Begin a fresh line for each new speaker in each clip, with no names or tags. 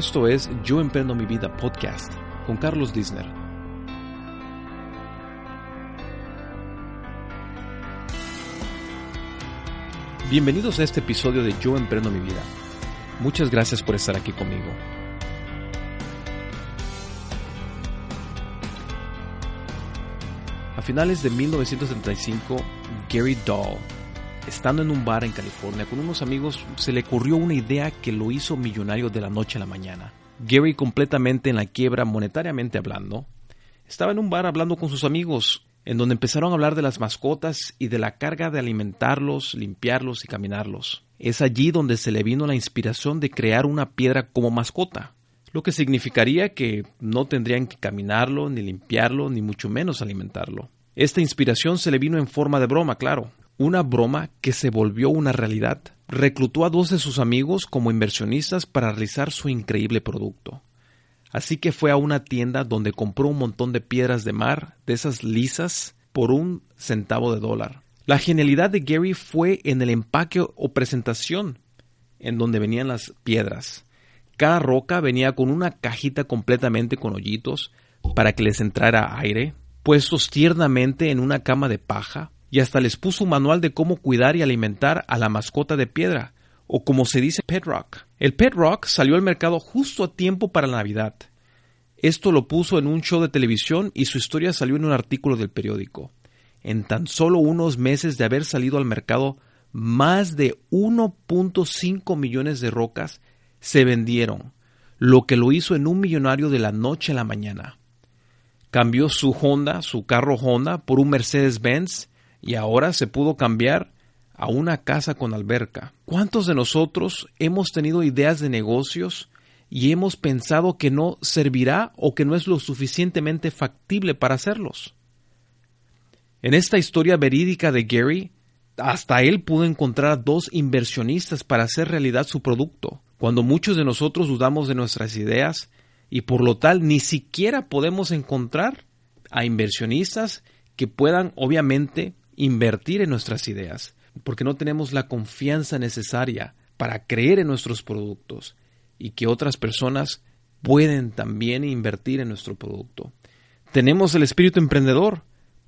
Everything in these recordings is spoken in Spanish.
Esto es Yo Emprendo Mi Vida podcast con Carlos Disner. Bienvenidos a este episodio de Yo Emprendo Mi Vida. Muchas gracias por estar aquí conmigo. A finales de 1935, Gary Dahl, estando en un bar en California con unos amigos, se le ocurrió una idea que lo hizo millonario de la noche a la mañana. Gary, completamente en la quiebra monetariamente hablando, estaba en un bar hablando con sus amigos, en donde empezaron a hablar de las mascotas y de la carga de alimentarlos, limpiarlos y caminarlos. Es allí donde se le vino la inspiración de crear una piedra como mascota, lo que significaría que no tendrían que caminarlo, ni limpiarlo, ni mucho menos alimentarlo. Esta inspiración se le vino en forma de broma, claro, una broma que se volvió una realidad. Reclutó a dos de sus amigos como inversionistas para realizar su increíble producto. Así que fue a una tienda donde compró un montón de piedras de mar, de esas lisas, por un centavo de dólar. La genialidad de Gary fue en el empaque o presentación en donde venían las piedras. Cada roca venía con una cajita completamente con hoyitos para que les entrara aire, puestos tiernamente en una cama de paja, y hasta les puso un manual de cómo cuidar y alimentar a la mascota de piedra, o como se dice Pet Rock. El Pet Rock salió al mercado justo a tiempo para la Navidad. Esto lo puso en un show de televisión y su historia salió en un artículo del periódico. En tan solo unos meses de haber salido al mercado, más de 1.5 millones de rocas se vendieron, lo que lo hizo en un millonario de la noche a la mañana. Cambió su Honda, su carro Honda, por un Mercedes-Benz y ahora se pudo cambiar a una casa con alberca. ¿Cuántos de nosotros hemos tenido ideas de negocios y hemos pensado que no servirá o que no es lo suficientemente factible para hacerlos? En esta historia verídica de Gary, hasta él pudo encontrar dos inversionistas para hacer realidad su producto, cuando muchos de nosotros dudamos de nuestras ideas y por lo tal ni siquiera podemos encontrar a inversionistas que puedan obviamente invertir en nuestras ideas, porque no tenemos la confianza necesaria para creer en nuestros productos y que otras personas pueden también invertir en nuestro producto. Tenemos el espíritu emprendedor,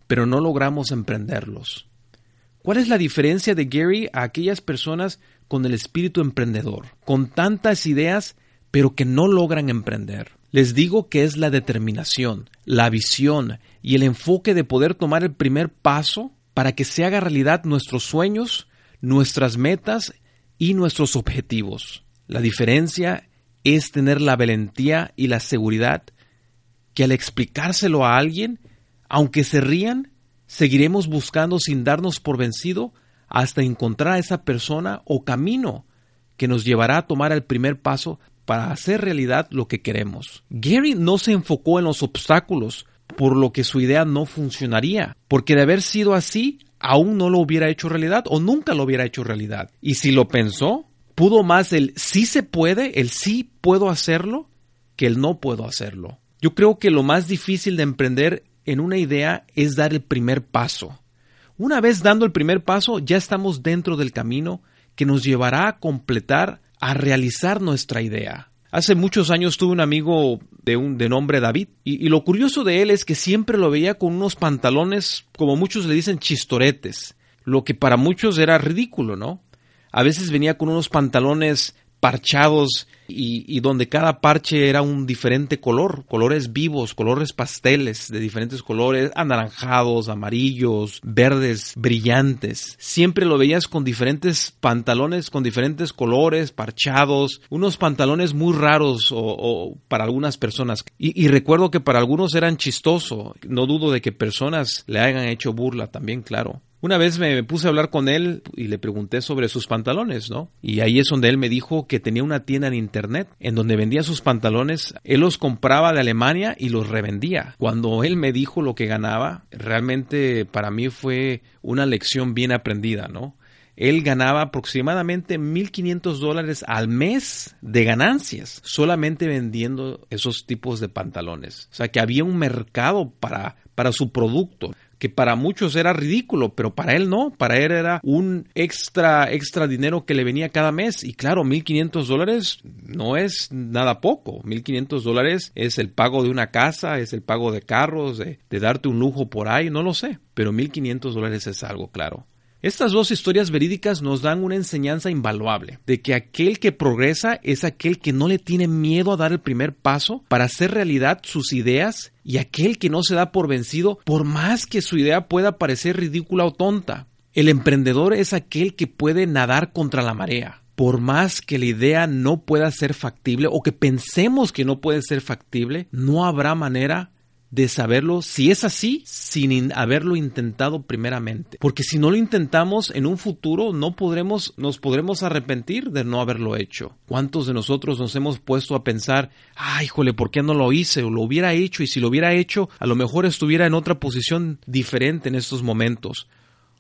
pero no logramos emprenderlos. ¿Cuál es la diferencia de Gary a aquellas personas con el espíritu emprendedor, con tantas ideas, pero que no logran emprender? Les digo que es la determinación, la visión y el enfoque de poder tomar el primer paso para que se haga realidad nuestros sueños, nuestras metas y nuestros objetivos. La diferencia es tener la valentía y la seguridad que al explicárselo a alguien, aunque se rían, seguiremos buscando sin darnos por vencido hasta encontrar a esa persona o camino que nos llevará a tomar el primer paso para hacer realidad lo que queremos. Gary no se enfocó en los obstáculos, por lo que su idea no funcionaría, porque de haber sido así, aún no lo hubiera hecho realidad o nunca lo hubiera hecho realidad. Y si lo pensó, pudo más el sí se puede, el sí puedo hacerlo, que el no puedo hacerlo. Yo creo que lo más difícil de emprender en una idea es dar el primer paso. Una vez dando el primer paso, ya estamos dentro del camino que nos llevará a completar, a realizar nuestra idea. Hace muchos años tuve un amigo de, un, de nombre David y, y, lo curioso de él es que siempre lo veía con unos pantalones, como muchos le dicen, chistoretes, lo que para muchos era ridículo, ¿no? A veces venía con unos pantalones parchados y, donde cada parche era un diferente color, colores vivos, colores pasteles de diferentes colores, anaranjados, amarillos, verdes, brillantes. Siempre lo veías con diferentes pantalones, con diferentes colores, parchados, unos pantalones muy raros o, para algunas personas. Y, y, recuerdo que para algunos eran chistoso, no dudo de que personas le hayan hecho burla también, claro. Una vez me puse a hablar con él y le pregunté sobre sus pantalones, ¿no? Y ahí es donde él me dijo que tenía una tienda en internet en donde vendía sus pantalones. Él los compraba de Alemania y los revendía. Cuando él me dijo lo que ganaba, realmente para mí fue una lección bien aprendida, ¿no? Él ganaba aproximadamente 1.500 dólares al mes de ganancias solamente vendiendo esos tipos de pantalones. O sea que había un mercado para, para su producto que para muchos era ridículo, pero para él no, para él era un extra, extra dinero que le venía cada mes. Y claro, 1.500 dólares no es nada poco. 1.500 dólares es el pago de una casa, es el pago de carros, de, de darte un lujo por ahí, no lo sé. Pero 1.500 dólares es algo, claro. Estas dos historias verídicas nos dan una enseñanza invaluable de que aquel que progresa es aquel que no le tiene miedo a dar el primer paso para hacer realidad sus ideas y aquel que no se da por vencido por más que su idea pueda parecer ridícula o tonta. El emprendedor es aquel que puede nadar contra la marea. Por más que la idea no pueda ser factible o que pensemos que no puede ser factible, no habrá manera de saberlo si es así sin haberlo intentado primeramente. Porque si no lo intentamos en un futuro no podremos, nos podremos arrepentir de no haberlo hecho. ¿Cuántos de nosotros nos hemos puesto a pensar, ay, jole, ¿por qué no lo hice? O lo hubiera hecho y si lo hubiera hecho, a lo mejor estuviera en otra posición diferente en estos momentos.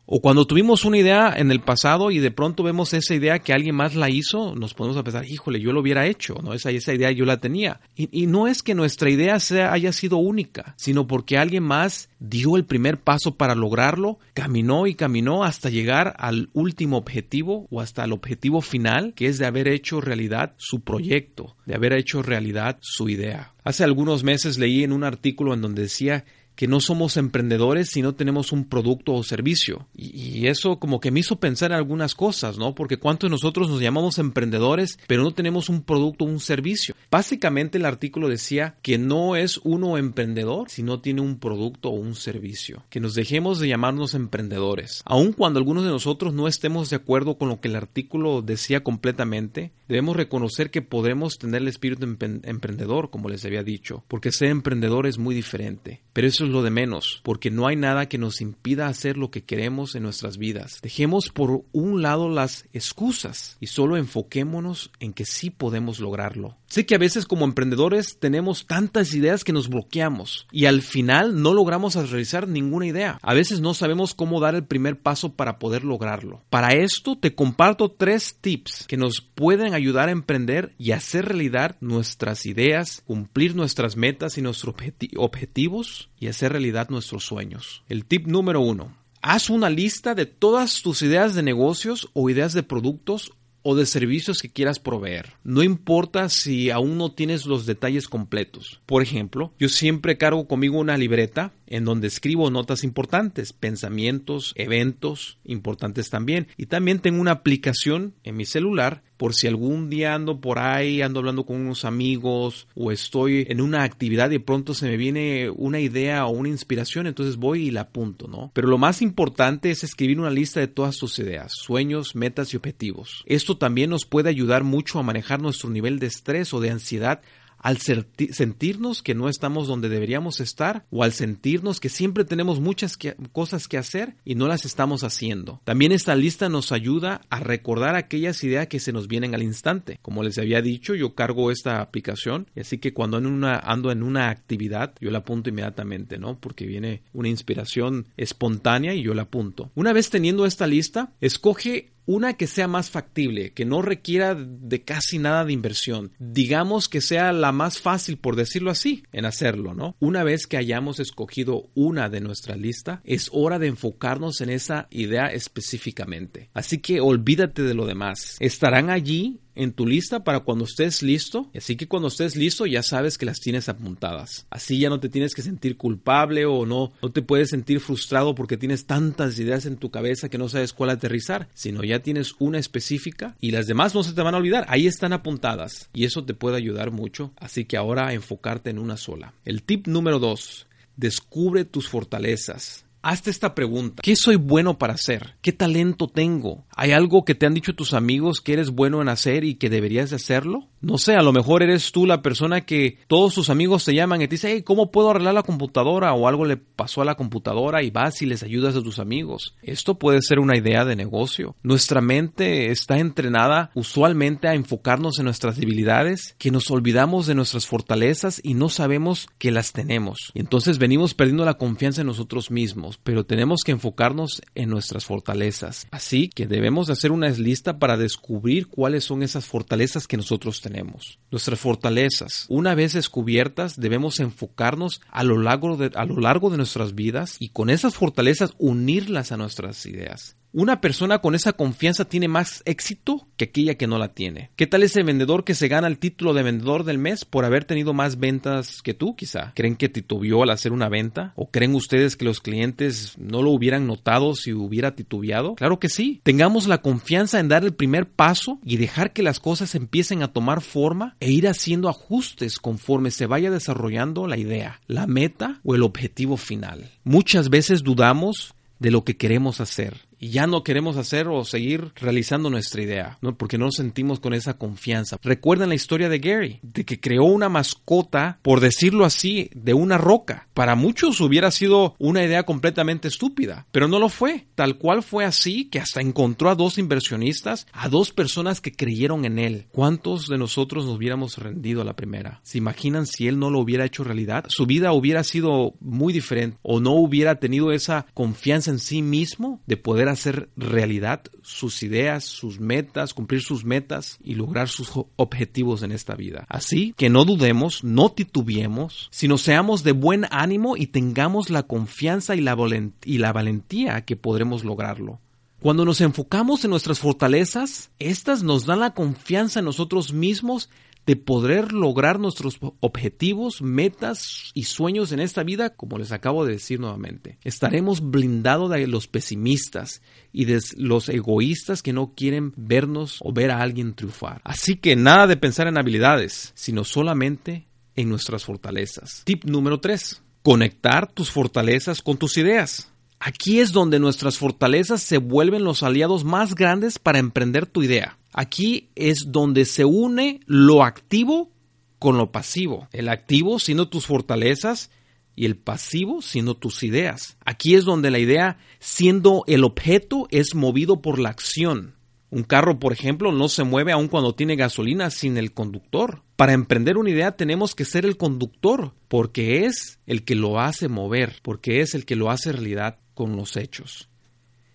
O cuando tuvimos una idea en el pasado y de pronto vemos esa idea que alguien más la hizo, nos ponemos a pensar, híjole, yo lo hubiera hecho, ¿no? Esa, esa idea yo la tenía. Y, no es que nuestra idea sea, haya sido única, sino porque alguien más dio el primer paso para lograrlo, caminó y caminó hasta llegar al último objetivo o hasta el objetivo final, que es de haber hecho realidad su proyecto, de haber hecho realidad su idea. Hace algunos meses leí en un artículo en donde decía que no somos emprendedores si no tenemos un producto o servicio. Y, eso como que me hizo pensar en algunas cosas, ¿no? Porque cuántos de nosotros nos llamamos emprendedores, pero no tenemos un producto o un servicio. Básicamente el artículo decía que no es uno emprendedor si no tiene un producto o un servicio. Que nos dejemos de llamarnos emprendedores. Aun cuando algunos de nosotros no estemos de acuerdo con lo que el artículo decía completamente, debemos reconocer que podemos tener el espíritu emprendedor, como les había dicho, porque ser emprendedor es muy diferente. Pero lo de menos, porque no hay nada que nos impida hacer lo que queremos en nuestras vidas. Dejemos por un lado las excusas y solo enfoquémonos en que sí podemos lograrlo. Sé que a veces como emprendedores tenemos tantas ideas que nos bloqueamos y al final no logramos realizar ninguna idea. A veces no sabemos cómo dar el primer paso para poder lograrlo. Para esto te comparto tres tips que nos pueden ayudar a emprender y hacer realidad nuestras ideas, cumplir nuestras metas y nuestros objetivos y hacer realidad nuestros sueños. El tip número uno. Haz una lista de todas tus ideas de negocios o ideas de productos o de servicios que quieras proveer. No importa si aún no tienes los detalles completos. Por ejemplo, yo siempre cargo conmigo una libreta en donde escribo notas importantes, pensamientos, eventos importantes también. Y también tengo una aplicación en mi celular por si algún día ando por ahí, ando hablando con unos amigos o estoy en una actividad y pronto se me viene una idea o una inspiración, entonces voy y la apunto, ¿no? Pero lo más importante es escribir una lista de todas tus ideas, sueños, metas y objetivos. Esto también nos puede ayudar mucho a manejar nuestro nivel de estrés o de ansiedad al sentirnos que no estamos donde deberíamos estar o al sentirnos que siempre tenemos muchas cosas que hacer y no las estamos haciendo. También esta lista nos ayuda a recordar aquellas ideas que se nos vienen al instante. Como les había dicho, yo cargo esta aplicación así que cuando ando en una actividad, yo la apunto inmediatamente, ¿no? Porque viene una inspiración espontánea y yo la apunto. Una vez teniendo esta lista, escoge una que sea más factible, que no requiera de casi nada de inversión. Digamos que sea la más fácil, por decirlo así, en hacerlo, ¿no? Una vez que hayamos escogido una de nuestra lista, es hora de enfocarnos en esa idea específicamente. Así que olvídate de lo demás. Estarán allí en tu lista para cuando estés listo. Así que cuando estés listo ya sabes que las tienes apuntadas. Así ya no te tienes que sentir culpable o no, no te puedes sentir frustrado porque tienes tantas ideas en tu cabeza que no sabes cuál aterrizar, sino ya tienes una específica y las demás no se te van a olvidar. Ahí están apuntadas y eso te puede ayudar mucho. Así que ahora enfocarte en una sola. El tip número dos. Descubre tus fortalezas. Hazte esta pregunta. ¿Qué soy bueno para hacer? ¿Qué talento tengo? ¿Hay algo que te han dicho tus amigos que eres bueno en hacer y que deberías de hacerlo? No sé, a lo mejor eres tú la persona que todos tus amigos te llaman y te dicen, hey, ¿cómo puedo arreglar la computadora? O algo le pasó a la computadora y vas y les ayudas a tus amigos. Esto puede ser una idea de negocio. Nuestra mente está entrenada usualmente a enfocarnos en nuestras debilidades, que nos olvidamos de nuestras fortalezas y no sabemos que las tenemos. Y entonces venimos perdiendo la confianza en nosotros mismos, pero tenemos que enfocarnos en nuestras fortalezas. Así que debemos debemos de hacer una lista para descubrir cuáles son esas fortalezas que nosotros tenemos. Nuestras fortalezas, una vez descubiertas, debemos enfocarnos a lo largo de, a lo largo de nuestras vidas y con esas fortalezas unirlas a nuestras ideas. Una persona con esa confianza tiene más éxito que aquella que no la tiene. ¿Qué tal ese vendedor que se gana el título de vendedor del mes por haber tenido más ventas que tú, quizá? ¿Creen que titubeó al hacer una venta? ¿O creen ustedes que los clientes no lo hubieran notado si hubiera titubeado? Claro que sí. Tengamos la confianza en dar el primer paso y dejar que las cosas empiecen a tomar forma e ir haciendo ajustes conforme se vaya desarrollando la idea, la meta o el objetivo final. Muchas veces dudamos de lo que queremos hacer y ya no queremos hacer o seguir realizando nuestra idea, ¿no? porque no nos sentimos con esa confianza. Recuerden la historia de Gary, de que creó una mascota, por decirlo así, de una roca. Para muchos hubiera sido una idea completamente estúpida, pero no lo fue. Tal cual fue así que hasta encontró a dos inversionistas, a dos personas que creyeron en él. ¿Cuántos de nosotros nos hubiéramos rendido a la primera? ¿Se imaginan si él no lo hubiera hecho realidad? Su vida hubiera sido muy diferente o no hubiera tenido esa confianza en sí mismo de poder hacer realidad sus ideas, sus metas, cumplir sus metas y lograr sus objetivos en esta vida. Así que no dudemos, no titubeemos, sino seamos de buen ánimo y tengamos la confianza y la, valentía que podremos lograrlo. Cuando nos enfocamos en nuestras fortalezas, estas nos dan la confianza en nosotros mismos de poder lograr nuestros objetivos, metas y sueños en esta vida, como les acabo de decir nuevamente. Estaremos blindados de los pesimistas y de los egoístas que no quieren vernos o ver a alguien triunfar. Así que nada de pensar en habilidades, sino solamente en nuestras fortalezas. Tip número 3. Conectar tus fortalezas con tus ideas. Aquí es donde nuestras fortalezas se vuelven los aliados más grandes para emprender tu idea. Aquí es donde se une lo activo con lo pasivo. El activo siendo tus fortalezas y el pasivo siendo tus ideas. Aquí es donde la idea siendo el objeto es movido por la acción. Un carro, por ejemplo, no se mueve aun cuando tiene gasolina sin el conductor. Para emprender una idea tenemos que ser el conductor, porque es el que lo hace mover, porque es el que lo hace realidad con los hechos.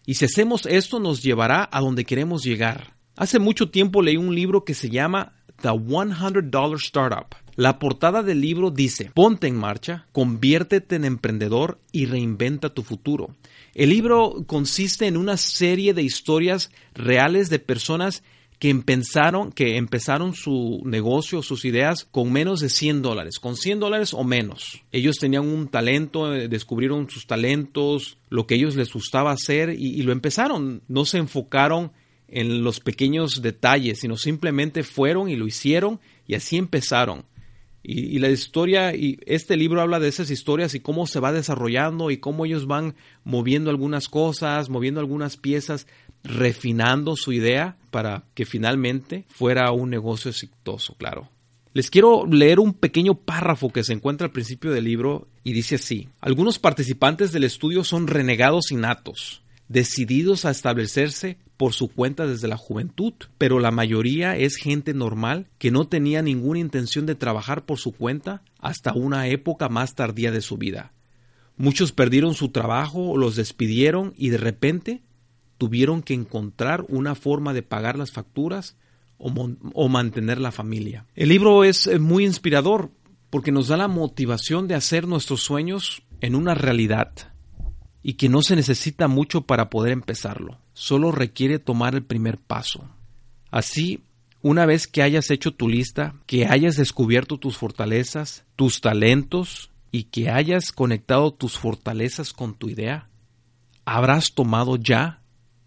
Y si hacemos esto nos llevará a donde queremos llegar. Hace mucho tiempo leí un libro que se llama The $100 Startup. La portada del libro dice, ponte en marcha, conviértete en emprendedor y reinventa tu futuro. El libro consiste en una serie de historias reales de personas que empezaron, que empezaron su negocio, sus ideas con menos de 100 dólares, con 100 dólares o menos. Ellos tenían un talento, eh, descubrieron sus talentos, lo que ellos les gustaba hacer y, y lo empezaron. No se enfocaron en los pequeños detalles, sino simplemente fueron y lo hicieron y así empezaron. Y, la historia, y este libro habla de esas historias y cómo se va desarrollando y cómo ellos van moviendo algunas cosas, moviendo algunas piezas, refinando su idea para que finalmente fuera un negocio exitoso, claro. Les quiero leer un pequeño párrafo que se encuentra al principio del libro y dice así, algunos participantes del estudio son renegados innatos, decididos a establecerse por su cuenta desde la juventud, pero la mayoría es gente normal que no tenía ninguna intención de trabajar por su cuenta hasta una época más tardía de su vida. Muchos perdieron su trabajo o los despidieron y de repente tuvieron que encontrar una forma de pagar las facturas o, mantener la familia. El libro es eh, muy inspirador porque nos da la motivación de hacer nuestros sueños en una realidad y que no se necesita mucho para poder empezarlo, solo requiere tomar el primer paso. Así, una vez que hayas hecho tu lista, que hayas descubierto tus fortalezas, tus talentos y que hayas conectado tus fortalezas con tu idea, habrás tomado ya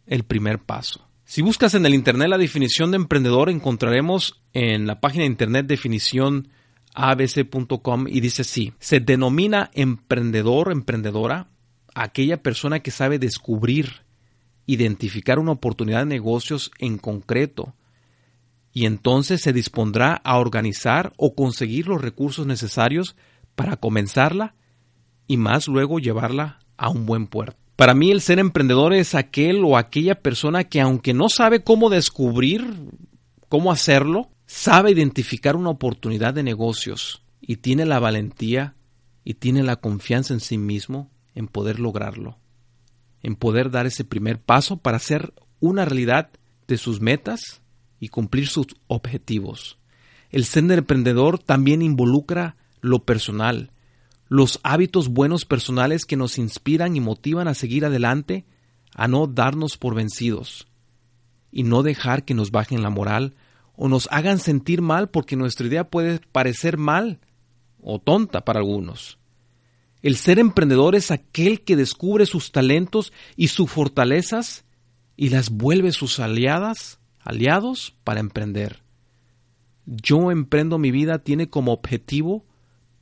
el primer paso. Si buscas en el Internet la definición de emprendedor, encontraremos en la página de Internet definición abc.com y dice así, se denomina emprendedor, emprendedora, aquella persona que sabe descubrir, identificar una oportunidad de negocios en concreto y entonces se dispondrá a organizar o conseguir los recursos necesarios para comenzarla y más luego llevarla a un buen puerto. Para mí el ser emprendedor es aquel o aquella persona que aunque no sabe cómo descubrir, cómo hacerlo, sabe identificar una oportunidad de negocios y tiene la valentía y tiene la confianza en sí mismo en poder lograrlo, en poder dar ese primer paso para hacer una realidad de sus metas y cumplir sus objetivos. El ser emprendedor también involucra lo personal, los hábitos buenos personales que nos inspiran y motivan a seguir adelante, a no darnos por vencidos y no dejar que nos bajen la moral o nos hagan sentir mal porque nuestra idea puede parecer mal o tonta para algunos. El ser emprendedor es aquel que descubre sus talentos y sus fortalezas y las vuelve sus aliadas, aliados para emprender. Yo emprendo mi vida tiene como objetivo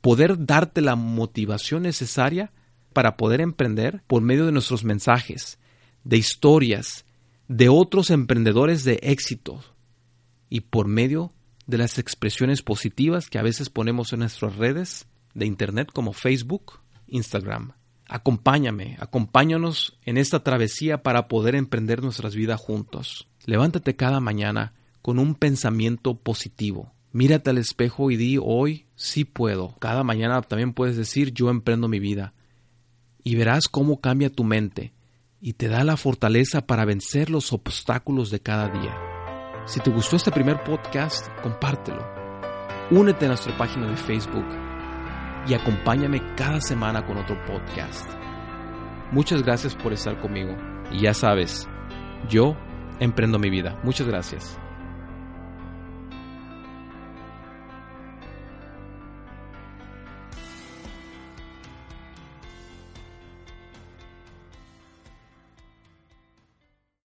poder darte la motivación necesaria para poder emprender por medio de nuestros mensajes, de historias, de otros emprendedores de éxito y por medio de las expresiones positivas que a veces ponemos en nuestras redes de Internet como Facebook, Instagram. Acompáñame, acompáñanos en esta travesía para poder emprender nuestras vidas juntos. Levántate cada mañana con un pensamiento positivo. Mírate al espejo y di hoy sí puedo. Cada mañana también puedes decir yo emprendo mi vida. Y verás cómo cambia tu mente y te da la fortaleza para vencer los obstáculos de cada día. Si te gustó este primer podcast, compártelo. Únete a nuestra página de Facebook y acompáñame cada semana con otro podcast. Muchas gracias por estar conmigo y ya sabes, yo emprendo mi vida. Muchas gracias.